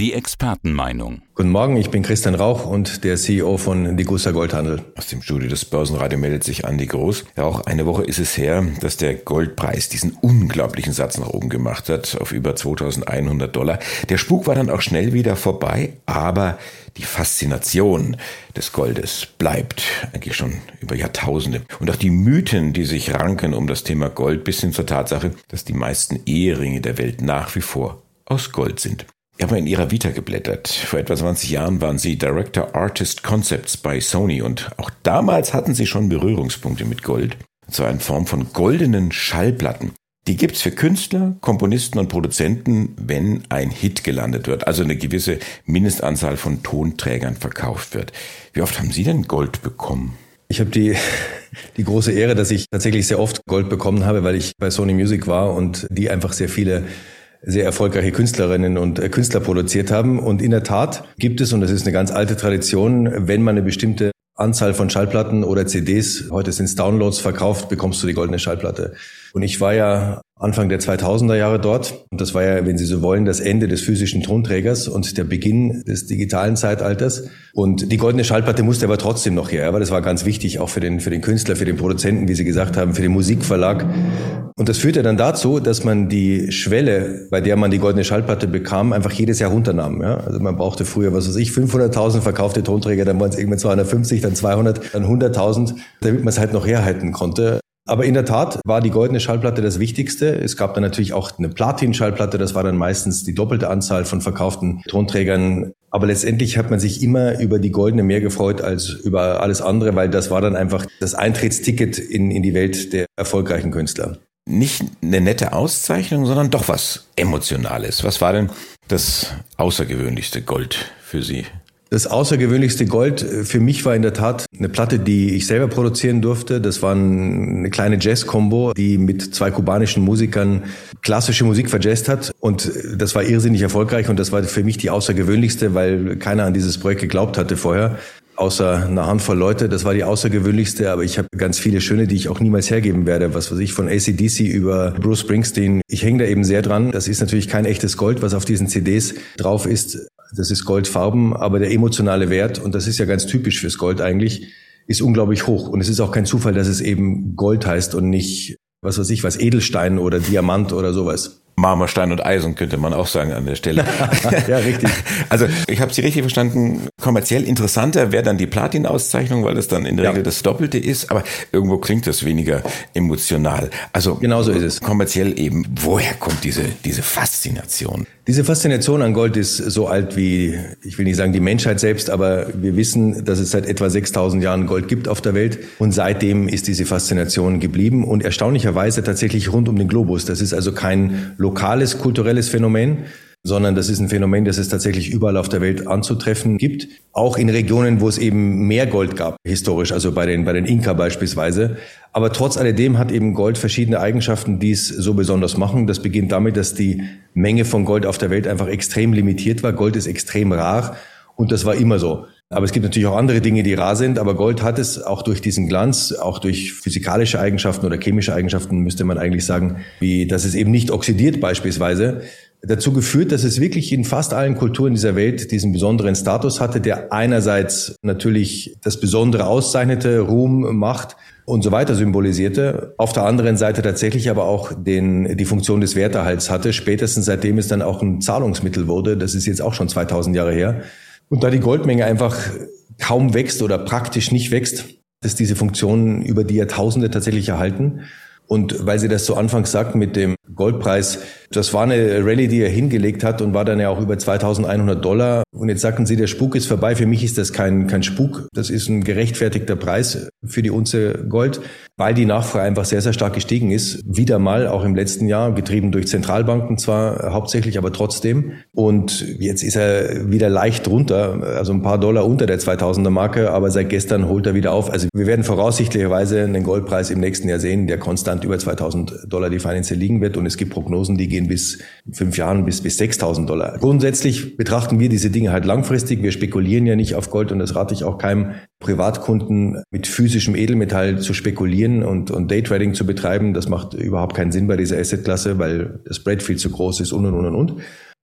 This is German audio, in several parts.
Die Expertenmeinung. Guten Morgen, ich bin Christian Rauch und der CEO von Degussa Goldhandel. Aus dem Studio des Börsenradio meldet sich Andi Groß. Ja, auch eine Woche ist es her, dass der Goldpreis diesen unglaublichen Satz nach oben gemacht hat, auf über 2100 Dollar. Der Spuk war dann auch schnell wieder vorbei, aber die Faszination des Goldes bleibt eigentlich schon über Jahrtausende. Und auch die Mythen, die sich ranken um das Thema Gold bis hin zur Tatsache, dass die meisten Eheringe der Welt nach wie vor aus Gold sind. Ich habe in ihrer Vita geblättert. Vor etwa 20 Jahren waren sie Director Artist Concepts bei Sony und auch damals hatten sie schon Berührungspunkte mit Gold. Und zwar in Form von goldenen Schallplatten. Die gibt's für Künstler, Komponisten und Produzenten, wenn ein Hit gelandet wird, also eine gewisse Mindestanzahl von Tonträgern verkauft wird. Wie oft haben Sie denn Gold bekommen? Ich habe die, die große Ehre, dass ich tatsächlich sehr oft Gold bekommen habe, weil ich bei Sony Music war und die einfach sehr viele sehr erfolgreiche Künstlerinnen und äh, Künstler produziert haben. Und in der Tat gibt es, und das ist eine ganz alte Tradition, wenn man eine bestimmte Anzahl von Schallplatten oder CDs, heute sind es Downloads, verkauft, bekommst du die goldene Schallplatte. Und ich war ja Anfang der 2000er Jahre dort. Und das war ja, wenn Sie so wollen, das Ende des physischen Tonträgers und der Beginn des digitalen Zeitalters. Und die goldene Schallplatte musste aber trotzdem noch her. Aber das war ganz wichtig, auch für den, für den Künstler, für den Produzenten, wie Sie gesagt haben, für den Musikverlag. Und das führte dann dazu, dass man die Schwelle, bei der man die goldene Schallplatte bekam, einfach jedes Jahr runternahm. Ja? Also man brauchte früher, was weiß ich, 500.000 verkaufte Tonträger, dann waren es irgendwann 250, dann 200, dann 100.000, damit man es halt noch herhalten konnte. Aber in der Tat war die goldene Schallplatte das Wichtigste. Es gab dann natürlich auch eine Platin-Schallplatte, das war dann meistens die doppelte Anzahl von verkauften Tonträgern. Aber letztendlich hat man sich immer über die goldene mehr gefreut als über alles andere, weil das war dann einfach das Eintrittsticket in, in die Welt der erfolgreichen Künstler. Nicht eine nette Auszeichnung, sondern doch was Emotionales. Was war denn das außergewöhnlichste Gold für Sie? Das außergewöhnlichste Gold äh, für mich war in der Tat eine Platte, die ich selber produzieren durfte. Das war eine kleine Jazz-Kombo, die mit zwei kubanischen Musikern klassische Musik verjazzt hat. Und äh, das war irrsinnig erfolgreich und das war für mich die außergewöhnlichste, weil keiner an dieses Projekt geglaubt hatte vorher außer einer Handvoll Leute. Das war die außergewöhnlichste, aber ich habe ganz viele schöne, die ich auch niemals hergeben werde. Was weiß ich, von ACDC über Bruce Springsteen. Ich hänge da eben sehr dran. Das ist natürlich kein echtes Gold, was auf diesen CDs drauf ist. Das ist Goldfarben, aber der emotionale Wert, und das ist ja ganz typisch fürs Gold eigentlich, ist unglaublich hoch. Und es ist auch kein Zufall, dass es eben Gold heißt und nicht, was weiß ich, was Edelstein oder Diamant oder sowas. Marmorstein und Eisen könnte man auch sagen an der Stelle. ja, richtig. Also ich habe Sie richtig verstanden. Kommerziell interessanter wäre dann die Platin-Auszeichnung, weil das dann in der ja. Regel das Doppelte ist. Aber irgendwo klingt das weniger emotional. Also genauso ist es. Kommerziell eben. Woher kommt diese diese Faszination? Diese Faszination an Gold ist so alt wie, ich will nicht sagen die Menschheit selbst, aber wir wissen, dass es seit etwa 6000 Jahren Gold gibt auf der Welt. Und seitdem ist diese Faszination geblieben und erstaunlicherweise tatsächlich rund um den Globus. Das ist also kein lokales kulturelles Phänomen, sondern das ist ein Phänomen, das es tatsächlich überall auf der Welt anzutreffen gibt. Auch in Regionen, wo es eben mehr Gold gab, historisch, also bei den, bei den Inka beispielsweise. Aber trotz alledem hat eben Gold verschiedene Eigenschaften, die es so besonders machen. Das beginnt damit, dass die Menge von Gold auf der Welt einfach extrem limitiert war. Gold ist extrem rar und das war immer so. Aber es gibt natürlich auch andere Dinge, die rar sind, aber Gold hat es auch durch diesen Glanz, auch durch physikalische Eigenschaften oder chemische Eigenschaften, müsste man eigentlich sagen, wie, dass es eben nicht oxidiert beispielsweise, dazu geführt, dass es wirklich in fast allen Kulturen dieser Welt diesen besonderen Status hatte, der einerseits natürlich das Besondere auszeichnete, Ruhm, Macht und so weiter symbolisierte, auf der anderen Seite tatsächlich aber auch den, die Funktion des Werterhalts hatte, spätestens seitdem es dann auch ein Zahlungsmittel wurde, das ist jetzt auch schon 2000 Jahre her, und da die Goldmenge einfach kaum wächst oder praktisch nicht wächst, ist diese Funktion über die Jahrtausende tatsächlich erhalten. Und weil Sie das so anfangs sagten mit dem Goldpreis, das war eine Rallye, die er hingelegt hat und war dann ja auch über 2100 Dollar. Und jetzt sagten Sie, der Spuk ist vorbei. Für mich ist das kein, kein Spuk. Das ist ein gerechtfertigter Preis für die Unze Gold, weil die Nachfrage einfach sehr, sehr stark gestiegen ist. Wieder mal, auch im letzten Jahr, getrieben durch Zentralbanken zwar hauptsächlich, aber trotzdem. Und jetzt ist er wieder leicht runter, also ein paar Dollar unter der 2000er Marke, aber seit gestern holt er wieder auf. Also wir werden voraussichtlicherweise einen Goldpreis im nächsten Jahr sehen, der konstant über 2000 Dollar die Financial liegen wird. Und es gibt Prognosen, die gehen gehen bis fünf Jahren bis, bis 6.000 Dollar. Grundsätzlich betrachten wir diese Dinge halt langfristig. Wir spekulieren ja nicht auf Gold und das rate ich auch keinem Privatkunden mit physischem Edelmetall zu spekulieren und, und Daytrading zu betreiben. Das macht überhaupt keinen Sinn bei dieser Assetklasse, weil das Spread viel zu groß ist und und und und.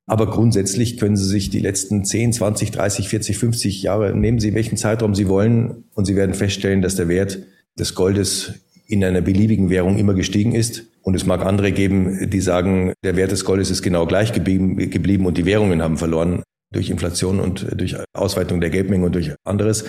Aber grundsätzlich können Sie sich die letzten 10, 20, 30, 40, 50 Jahre, nehmen Sie welchen Zeitraum Sie wollen und Sie werden feststellen, dass der Wert des Goldes in einer beliebigen Währung immer gestiegen ist. Und es mag andere geben, die sagen, der Wert des Goldes ist genau gleich geblieben und die Währungen haben verloren durch Inflation und durch Ausweitung der Geldmenge und durch anderes.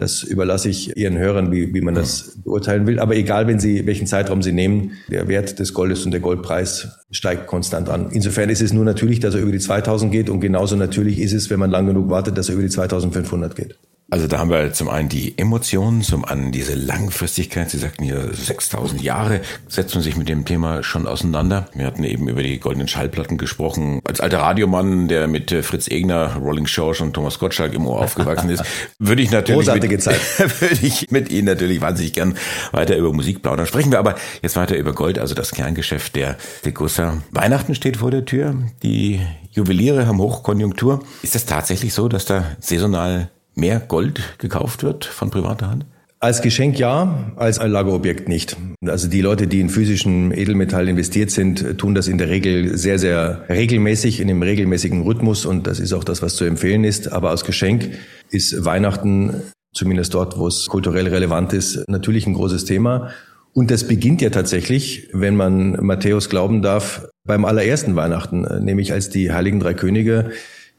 Das überlasse ich Ihren Hörern, wie, wie man das beurteilen will. Aber egal, wenn Sie, welchen Zeitraum Sie nehmen, der Wert des Goldes und der Goldpreis steigt konstant an. Insofern ist es nur natürlich, dass er über die 2000 geht und genauso natürlich ist es, wenn man lang genug wartet, dass er über die 2500 geht. Also da haben wir zum einen die Emotionen, zum anderen diese Langfristigkeit. Sie sagten hier 6000 Jahre setzen sich mit dem Thema schon auseinander. Wir hatten eben über die goldenen Schallplatten gesprochen. Als alter Radiomann, der mit Fritz Egner, Rolling George und Thomas Gottschalk im Ohr aufgewachsen ist, würde ich natürlich Großartige mit, Zeit. würde ich mit Ihnen natürlich wahnsinnig gern weiter über Musik plaudern. Sprechen wir aber jetzt weiter über Gold, also das Kerngeschäft der Degussa. Weihnachten steht vor der Tür. Die Juweliere haben Hochkonjunktur. Ist es tatsächlich so, dass da saisonal mehr Gold gekauft wird von privater Hand? Als Geschenk ja, als ein Lagerobjekt nicht. Also die Leute, die in physischen Edelmetall investiert sind, tun das in der Regel sehr, sehr regelmäßig, in einem regelmäßigen Rhythmus und das ist auch das, was zu empfehlen ist. Aber als Geschenk ist Weihnachten, zumindest dort, wo es kulturell relevant ist, natürlich ein großes Thema. Und das beginnt ja tatsächlich, wenn man Matthäus glauben darf, beim allerersten Weihnachten, nämlich als die Heiligen Drei Könige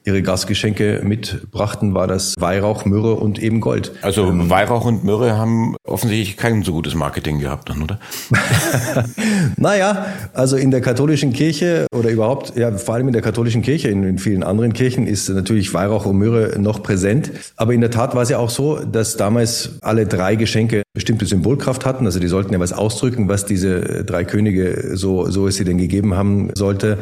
ihre Gastgeschenke mitbrachten, war das Weihrauch, Myrrhe und eben Gold. Also ähm, Weihrauch und Myrrhe haben offensichtlich kein so gutes Marketing gehabt dann, oder? naja, also in der katholischen Kirche oder überhaupt, ja, vor allem in der katholischen Kirche, in, in vielen anderen Kirchen ist natürlich Weihrauch und Myrrhe noch präsent. Aber in der Tat war es ja auch so, dass damals alle drei Geschenke bestimmte Symbolkraft hatten. Also die sollten ja was ausdrücken, was diese drei Könige, so, so es sie denn gegeben haben sollte,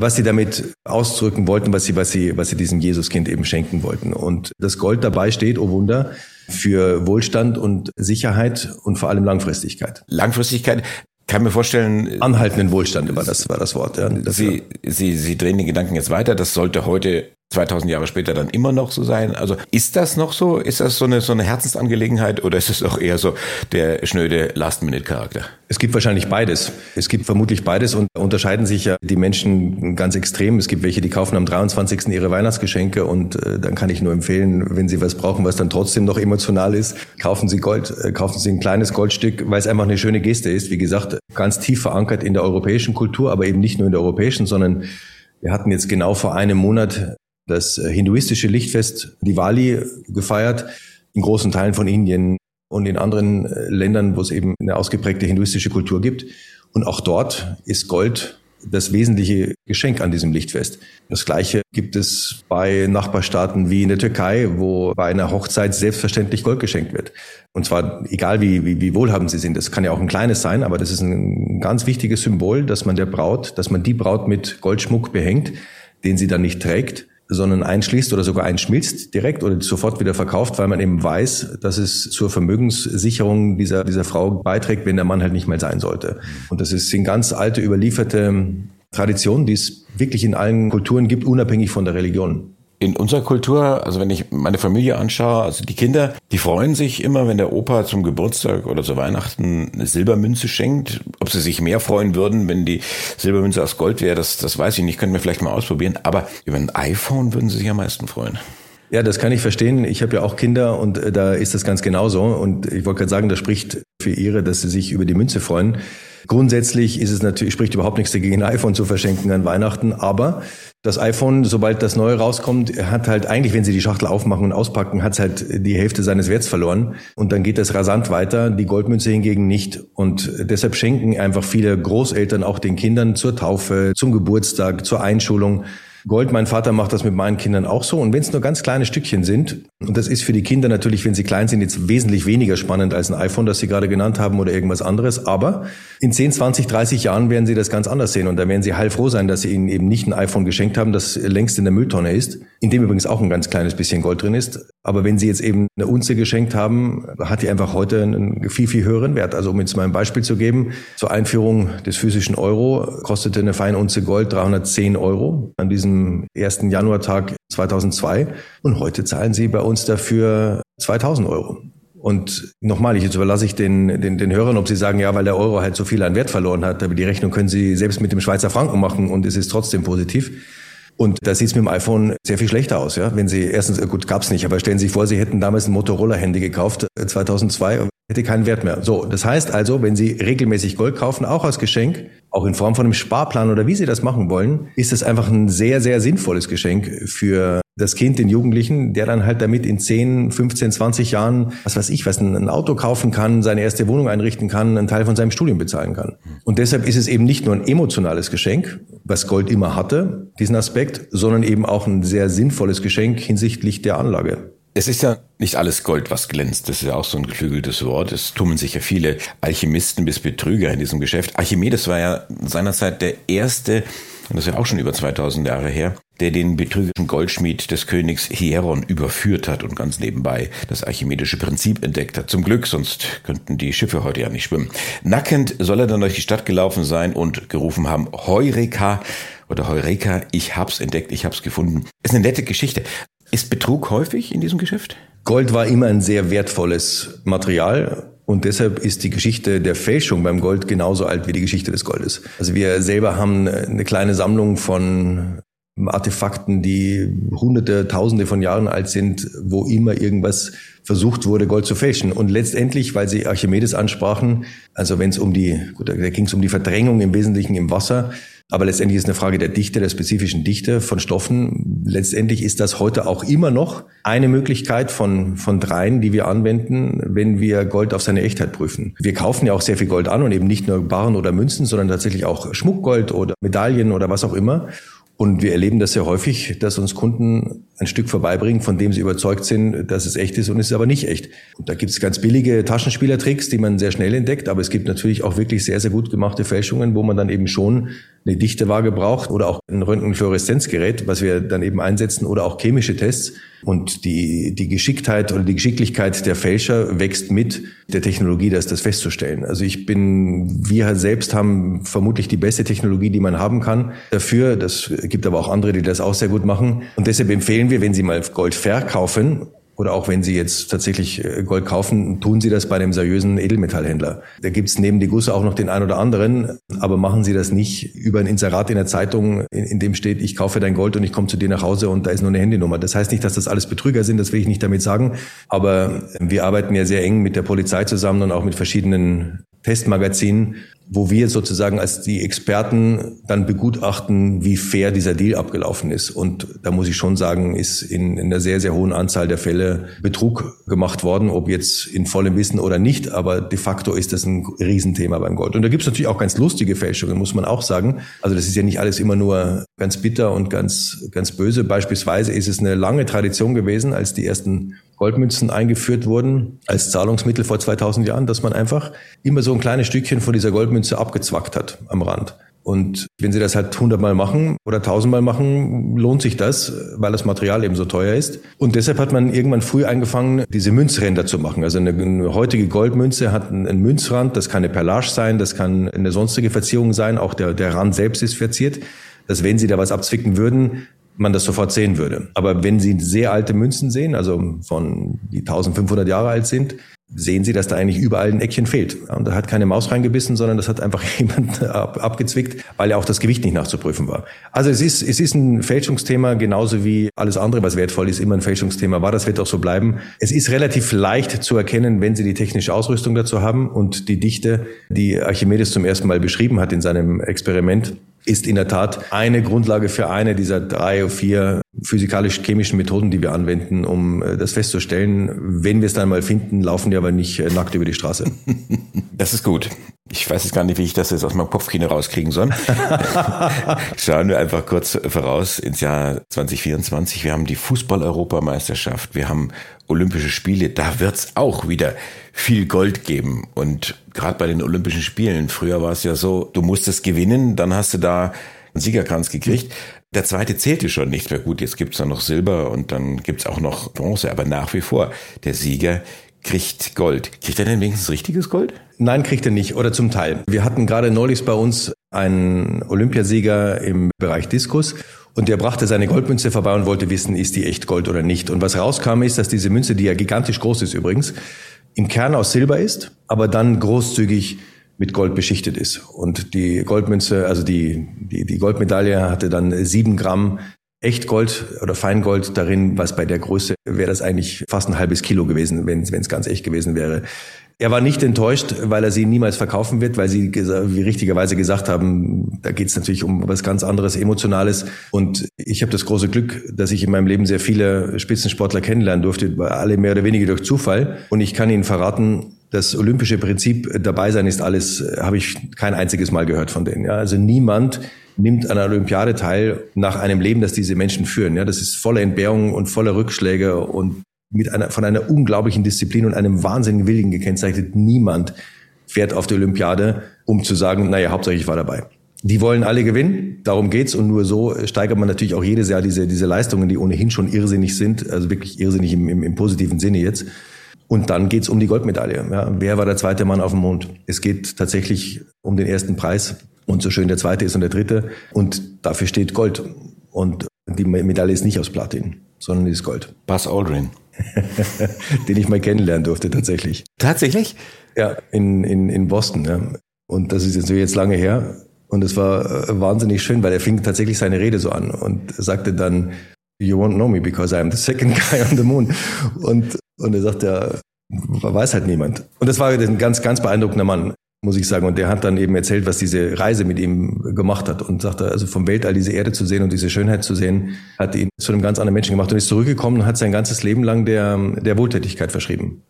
was sie damit ausdrücken wollten, was sie, was sie, was sie diesem Jesuskind eben schenken wollten. Und das Gold dabei steht, oh Wunder, für Wohlstand und Sicherheit und vor allem Langfristigkeit. Langfristigkeit kann mir vorstellen. Anhaltenden Wohlstand war das, war das Wort. Ja, Sie, Sie, Sie drehen den Gedanken jetzt weiter. Das sollte heute 2000 Jahre später dann immer noch so sein. Also ist das noch so? Ist das so eine, so eine Herzensangelegenheit oder ist es auch eher so der schnöde Last-Minute-Charakter? Es gibt wahrscheinlich beides. Es gibt vermutlich beides und unterscheiden sich ja die Menschen ganz extrem. Es gibt welche, die kaufen am 23. ihre Weihnachtsgeschenke und äh, dann kann ich nur empfehlen, wenn sie was brauchen, was dann trotzdem noch emotional ist, kaufen sie Gold, äh, kaufen sie ein kleines Goldstück, weil es einfach eine schöne Geste ist. Wie gesagt, ganz tief verankert in der europäischen Kultur, aber eben nicht nur in der europäischen, sondern wir hatten jetzt genau vor einem Monat das äh, hinduistische Lichtfest Diwali gefeiert, in großen Teilen von Indien und in anderen äh, Ländern, wo es eben eine ausgeprägte hinduistische Kultur gibt. Und auch dort ist Gold das wesentliche Geschenk an diesem Lichtfest. Das Gleiche gibt es bei Nachbarstaaten wie in der Türkei, wo bei einer Hochzeit selbstverständlich Gold geschenkt wird. Und zwar egal wie, wie, wie wohlhabend sie sind. Das kann ja auch ein kleines sein, aber das ist ein ganz wichtiges Symbol, dass man der Braut, dass man die Braut mit Goldschmuck behängt, den sie dann nicht trägt sondern einschließt oder sogar einschmilzt direkt oder sofort wieder verkauft, weil man eben weiß, dass es zur Vermögenssicherung dieser, dieser Frau beiträgt, wenn der Mann halt nicht mehr sein sollte. Und das ist, sind ganz alte, überlieferte Traditionen, die es wirklich in allen Kulturen gibt, unabhängig von der Religion in unserer Kultur, also wenn ich meine Familie anschaue, also die Kinder, die freuen sich immer, wenn der Opa zum Geburtstag oder zu Weihnachten eine Silbermünze schenkt. Ob sie sich mehr freuen würden, wenn die Silbermünze aus Gold wäre, das, das weiß ich nicht, können wir vielleicht mal ausprobieren. Aber über ein iPhone würden sie sich am meisten freuen. Ja, das kann ich verstehen. Ich habe ja auch Kinder und äh, da ist das ganz genauso. Und ich wollte gerade sagen, das spricht für ihre, dass sie sich über die Münze freuen. Grundsätzlich ist es natürlich, spricht überhaupt nichts dagegen, ein iPhone zu verschenken an Weihnachten, aber das iPhone, sobald das neue rauskommt, hat halt eigentlich, wenn Sie die Schachtel aufmachen und auspacken, hat es halt die Hälfte seines Werts verloren. Und dann geht das rasant weiter, die Goldmünze hingegen nicht. Und deshalb schenken einfach viele Großeltern auch den Kindern zur Taufe, zum Geburtstag, zur Einschulung Gold. Mein Vater macht das mit meinen Kindern auch so. Und wenn es nur ganz kleine Stückchen sind, und das ist für die Kinder natürlich, wenn sie klein sind, jetzt wesentlich weniger spannend als ein iPhone, das sie gerade genannt haben oder irgendwas anderes. Aber in 10, 20, 30 Jahren werden sie das ganz anders sehen. Und da werden sie heilfroh sein, dass sie ihnen eben nicht ein iPhone geschenkt haben, das längst in der Mülltonne ist, in dem übrigens auch ein ganz kleines bisschen Gold drin ist. Aber wenn Sie jetzt eben eine Unze geschenkt haben, hat die einfach heute einen viel, viel höheren Wert. Also um jetzt mal ein Beispiel zu geben, zur Einführung des physischen Euro kostete eine Feinunze Gold 310 Euro an diesem 1. Januartag 2002. Und heute zahlen Sie bei uns dafür 2000 Euro. Und nochmal, ich jetzt überlasse ich den, den, den Hörern, ob sie sagen, ja, weil der Euro halt so viel an Wert verloren hat, aber die Rechnung können sie selbst mit dem Schweizer Franken machen und es ist trotzdem positiv. Und da sieht es mit dem iPhone sehr viel schlechter aus, ja. Wenn Sie erstens, äh, gut, gab's nicht, aber stellen Sie sich vor, Sie hätten damals ein Motorola-Handy gekauft, 2002, äh, hätte keinen Wert mehr. So, das heißt also, wenn Sie regelmäßig Gold kaufen, auch als Geschenk, auch in Form von einem Sparplan oder wie Sie das machen wollen, ist das einfach ein sehr, sehr sinnvolles Geschenk für das Kind, den Jugendlichen, der dann halt damit in 10, 15, 20 Jahren, was weiß ich, was ein Auto kaufen kann, seine erste Wohnung einrichten kann, einen Teil von seinem Studium bezahlen kann. Und deshalb ist es eben nicht nur ein emotionales Geschenk, was Gold immer hatte, diesen Aspekt, sondern eben auch ein sehr sinnvolles Geschenk hinsichtlich der Anlage. Es ist ja nicht alles Gold, was glänzt. Das ist ja auch so ein geflügeltes Wort. Es tummeln sich ja viele Alchemisten bis Betrüger in diesem Geschäft. Archimedes war ja seinerzeit der erste, und das ist ja auch schon über 2000 Jahre her, der den betrügerischen Goldschmied des Königs Hieron überführt hat und ganz nebenbei das archimedische Prinzip entdeckt hat. Zum Glück, sonst könnten die Schiffe heute ja nicht schwimmen. Nackend soll er dann durch die Stadt gelaufen sein und gerufen haben, Heureka oder Heureka, ich hab's entdeckt, ich hab's gefunden. Ist eine nette Geschichte. Ist Betrug häufig in diesem Geschäft? Gold war immer ein sehr wertvolles Material und deshalb ist die Geschichte der Fälschung beim Gold genauso alt wie die Geschichte des Goldes. Also wir selber haben eine kleine Sammlung von Artefakten, die hunderte, tausende von Jahren alt sind, wo immer irgendwas versucht wurde, Gold zu fälschen. Und letztendlich, weil Sie Archimedes ansprachen, also wenn es um die, gut, da ging es um die Verdrängung im Wesentlichen im Wasser, aber letztendlich ist eine Frage der Dichte, der spezifischen Dichte von Stoffen. Letztendlich ist das heute auch immer noch eine Möglichkeit von, von dreien, die wir anwenden, wenn wir Gold auf seine Echtheit prüfen. Wir kaufen ja auch sehr viel Gold an und eben nicht nur Barren oder Münzen, sondern tatsächlich auch Schmuckgold oder Medaillen oder was auch immer. Und wir erleben das sehr häufig, dass uns Kunden ein Stück vorbeibringen, von dem sie überzeugt sind, dass es echt ist und es ist aber nicht echt. Und da gibt es ganz billige Taschenspielertricks, die man sehr schnell entdeckt, aber es gibt natürlich auch wirklich sehr, sehr gut gemachte Fälschungen, wo man dann eben schon eine Dichtewaage braucht oder auch ein Röntgenfluoreszenzgerät, was wir dann eben einsetzen oder auch chemische Tests. Und die, die Geschicktheit oder die Geschicklichkeit der Fälscher wächst mit der Technologie, das, das festzustellen. Also ich bin, wir selbst haben vermutlich die beste Technologie, die man haben kann dafür. Das gibt aber auch andere, die das auch sehr gut machen. Und deshalb empfehlen wir, wenn Sie mal Gold verkaufen oder auch wenn Sie jetzt tatsächlich äh, Gold kaufen, tun Sie das bei einem seriösen Edelmetallhändler. Da gibt's neben die Gusse auch noch den einen oder anderen, aber machen Sie das nicht über ein Inserat in der Zeitung, in, in dem steht, ich kaufe dein Gold und ich komme zu dir nach Hause und da ist nur eine Handynummer. Das heißt nicht, dass das alles Betrüger sind, das will ich nicht damit sagen, aber wir arbeiten ja sehr eng mit der Polizei zusammen und auch mit verschiedenen Testmagazinen, wo wir sozusagen als die Experten dann begutachten, wie fair dieser Deal abgelaufen ist. Und da muss ich schon sagen, ist in, in einer sehr, sehr hohen Anzahl der Fälle Betrug gemacht worden, ob jetzt in vollem Wissen oder nicht. Aber de facto ist das ein Riesenthema beim Gold. Und da gibt es natürlich auch ganz lustige Fälschungen, muss man auch sagen. Also das ist ja nicht alles immer nur ganz bitter und ganz, ganz böse. Beispielsweise ist es eine lange Tradition gewesen, als die ersten Goldmünzen eingeführt wurden als Zahlungsmittel vor 2000 Jahren, dass man einfach immer so ein kleines Stückchen von dieser Goldmünze abgezwackt hat am Rand. Und wenn Sie das halt hundertmal machen oder tausendmal machen, lohnt sich das, weil das Material eben so teuer ist. Und deshalb hat man irgendwann früh angefangen, diese Münzränder zu machen. Also eine, eine heutige Goldmünze hat einen, einen Münzrand, das kann eine Perlage sein, das kann eine sonstige Verzierung sein, auch der, der Rand selbst ist verziert dass wenn Sie da was abzwicken würden, man das sofort sehen würde. Aber wenn Sie sehr alte Münzen sehen, also von die 1500 Jahre alt sind, sehen Sie, dass da eigentlich überall ein Eckchen fehlt. Und da hat keine Maus reingebissen, sondern das hat einfach jemand ab, abgezwickt, weil ja auch das Gewicht nicht nachzuprüfen war. Also es ist, es ist ein Fälschungsthema, genauso wie alles andere, was wertvoll ist, immer ein Fälschungsthema war. Das wird auch so bleiben. Es ist relativ leicht zu erkennen, wenn Sie die technische Ausrüstung dazu haben und die Dichte, die Archimedes zum ersten Mal beschrieben hat in seinem Experiment, ist in der Tat eine Grundlage für eine dieser drei oder vier physikalisch-chemischen Methoden, die wir anwenden, um äh, das festzustellen. Wenn wir es dann mal finden, laufen die aber nicht äh, nackt über die Straße. Das ist gut. Ich weiß jetzt gar nicht, wie ich das jetzt aus meinem Kopfkino rauskriegen soll. Schauen wir einfach kurz voraus ins Jahr 2024. Wir haben die Fußball-Europameisterschaft. Wir haben Olympische Spiele. Da wird's auch wieder viel Gold geben. Und gerade bei den Olympischen Spielen, früher war es ja so, du musstest gewinnen, dann hast du da einen Siegerkranz gekriegt. Der zweite zählte schon nicht mehr gut. Jetzt gibt's da noch Silber und dann gibt's auch noch Bronze. Aber nach wie vor, der Sieger kriegt Gold. Kriegt er denn wenigstens richtiges Gold? Nein, kriegt er nicht oder zum Teil. Wir hatten gerade neulich bei uns einen Olympiasieger im Bereich Diskus und der brachte seine Goldmünze vorbei und wollte wissen, ist die echt Gold oder nicht. Und was rauskam ist, dass diese Münze, die ja gigantisch groß ist übrigens, im Kern aus Silber ist, aber dann großzügig mit Gold beschichtet ist. Und die Goldmünze, also die, die, die Goldmedaille hatte dann sieben Gramm Echtgold oder Feingold darin, was bei der Größe wäre das eigentlich fast ein halbes Kilo gewesen, wenn es ganz echt gewesen wäre. Er war nicht enttäuscht, weil er sie niemals verkaufen wird, weil sie, wie richtigerweise gesagt haben, da geht es natürlich um was ganz anderes, Emotionales. Und ich habe das große Glück, dass ich in meinem Leben sehr viele Spitzensportler kennenlernen durfte, alle mehr oder weniger durch Zufall. Und ich kann Ihnen verraten, das olympische Prinzip dabei sein ist alles, habe ich kein einziges Mal gehört von denen. Ja, also niemand nimmt an einer Olympiade teil nach einem Leben, das diese Menschen führen. Ja, das ist voller Entbehrungen und voller Rückschläge und mit einer, von einer unglaublichen Disziplin und einem wahnsinnigen Willen gekennzeichnet. Niemand fährt auf die Olympiade, um zu sagen, naja, hauptsächlich ich war dabei. Die wollen alle gewinnen, darum geht's und nur so steigert man natürlich auch jedes Jahr diese, diese Leistungen, die ohnehin schon irrsinnig sind, also wirklich irrsinnig im, im, im positiven Sinne jetzt. Und dann geht's um die Goldmedaille. Ja, wer war der zweite Mann auf dem Mond? Es geht tatsächlich um den ersten Preis und so schön der zweite ist und der dritte. Und dafür steht Gold. Und die Medaille ist nicht aus Platin, sondern ist Gold. Buzz Aldrin. den ich mal kennenlernen durfte, tatsächlich. Tatsächlich? Ja, in, in, in Boston. Ja. Und das ist jetzt, jetzt lange her. Und es war äh, wahnsinnig schön, weil er fing tatsächlich seine Rede so an und sagte dann, You won't know me because I'm the second guy on the moon. Und, und er sagt, ja, weiß halt niemand. Und das war ein ganz, ganz beeindruckender Mann muss ich sagen. Und der hat dann eben erzählt, was diese Reise mit ihm gemacht hat und sagte, also vom Weltall diese Erde zu sehen und diese Schönheit zu sehen, hat ihn zu einem ganz anderen Menschen gemacht und ist zurückgekommen und hat sein ganzes Leben lang der, der Wohltätigkeit verschrieben.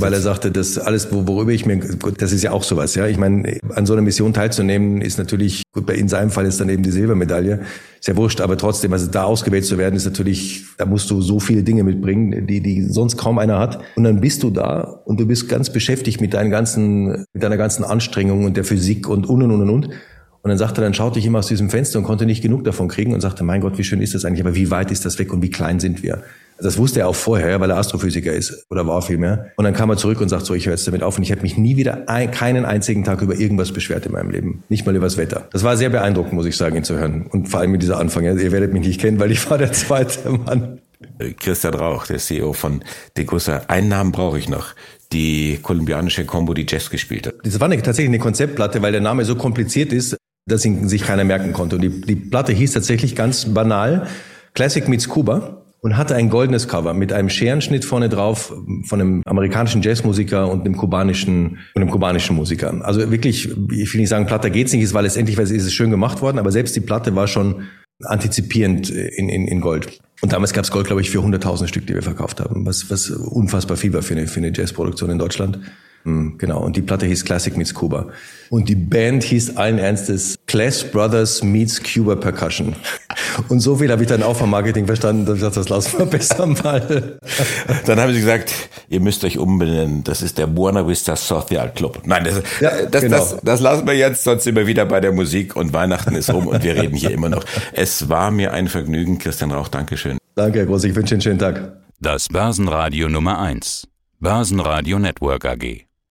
Weil er sagte, das alles, worüber ich mir, gut, das ist ja auch sowas, ja. Ich meine, an so einer Mission teilzunehmen, ist natürlich, gut, in seinem Fall ist dann eben die Silbermedaille, ist ja wurscht, aber trotzdem, also da ausgewählt zu werden, ist natürlich, da musst du so viele Dinge mitbringen, die, die sonst kaum einer hat. Und dann bist du da und du bist ganz beschäftigt mit deinen ganzen, mit deiner ganzen Anstrengung und der Physik und und und und und. Und dann sagte er, dann schaute ich immer aus diesem Fenster und konnte nicht genug davon kriegen und sagte, mein Gott, wie schön ist das eigentlich, aber wie weit ist das weg und wie klein sind wir? Das wusste er auch vorher, weil er Astrophysiker ist oder war vielmehr. Und dann kam er zurück und sagt so, ich höre jetzt damit auf und ich habe mich nie wieder ein, keinen einzigen Tag über irgendwas beschwert in meinem Leben. Nicht mal über das Wetter. Das war sehr beeindruckend, muss ich sagen, ihn zu hören. Und vor allem mit dieser Anfang. Ihr werdet mich nicht kennen, weil ich war der zweite Mann. Christian Rauch, der CEO von Degussa. Einen Namen brauche ich noch. Die kolumbianische Combo, die Jazz gespielt hat. Das war eine, tatsächlich eine Konzeptplatte, weil der Name so kompliziert ist, dass ihn sich keiner merken konnte. Und die, die Platte hieß tatsächlich ganz banal Classic Meets Cuba und hatte ein goldenes Cover mit einem Scherenschnitt vorne drauf von einem amerikanischen Jazzmusiker und einem kubanischen und einem kubanischen Musiker. Also wirklich, ich will nicht sagen, Platte geht's nicht, weil letztendlich ist es schön gemacht worden, aber selbst die Platte war schon antizipierend in, in, in Gold. Und damals gab's Gold, glaube ich, für 100.000 Stück, die wir verkauft haben, was, was unfassbar viel war für eine, für eine Jazzproduktion in Deutschland. Hm, genau, und die Platte hieß Classic Meets Cuba. Und die Band hieß allen Ernstes Clash Brothers Meets Cuba Percussion. Und so viel habe ich dann auch vom Marketing verstanden, dass ich dachte, das lassen wir besser mal. Dann haben sie gesagt, ihr müsst euch umbenennen, das ist der Buena Vista Social Club. Nein, das, ja, das, genau. das, das lassen wir jetzt, sonst sind wir wieder bei der Musik und Weihnachten ist rum und wir reden hier immer noch. Es war mir ein Vergnügen, Christian Rauch, Dankeschön. Danke, Herr Groß, ich wünsche Ihnen einen schönen Tag. Das Börsenradio Nummer 1. Börsenradio Network AG.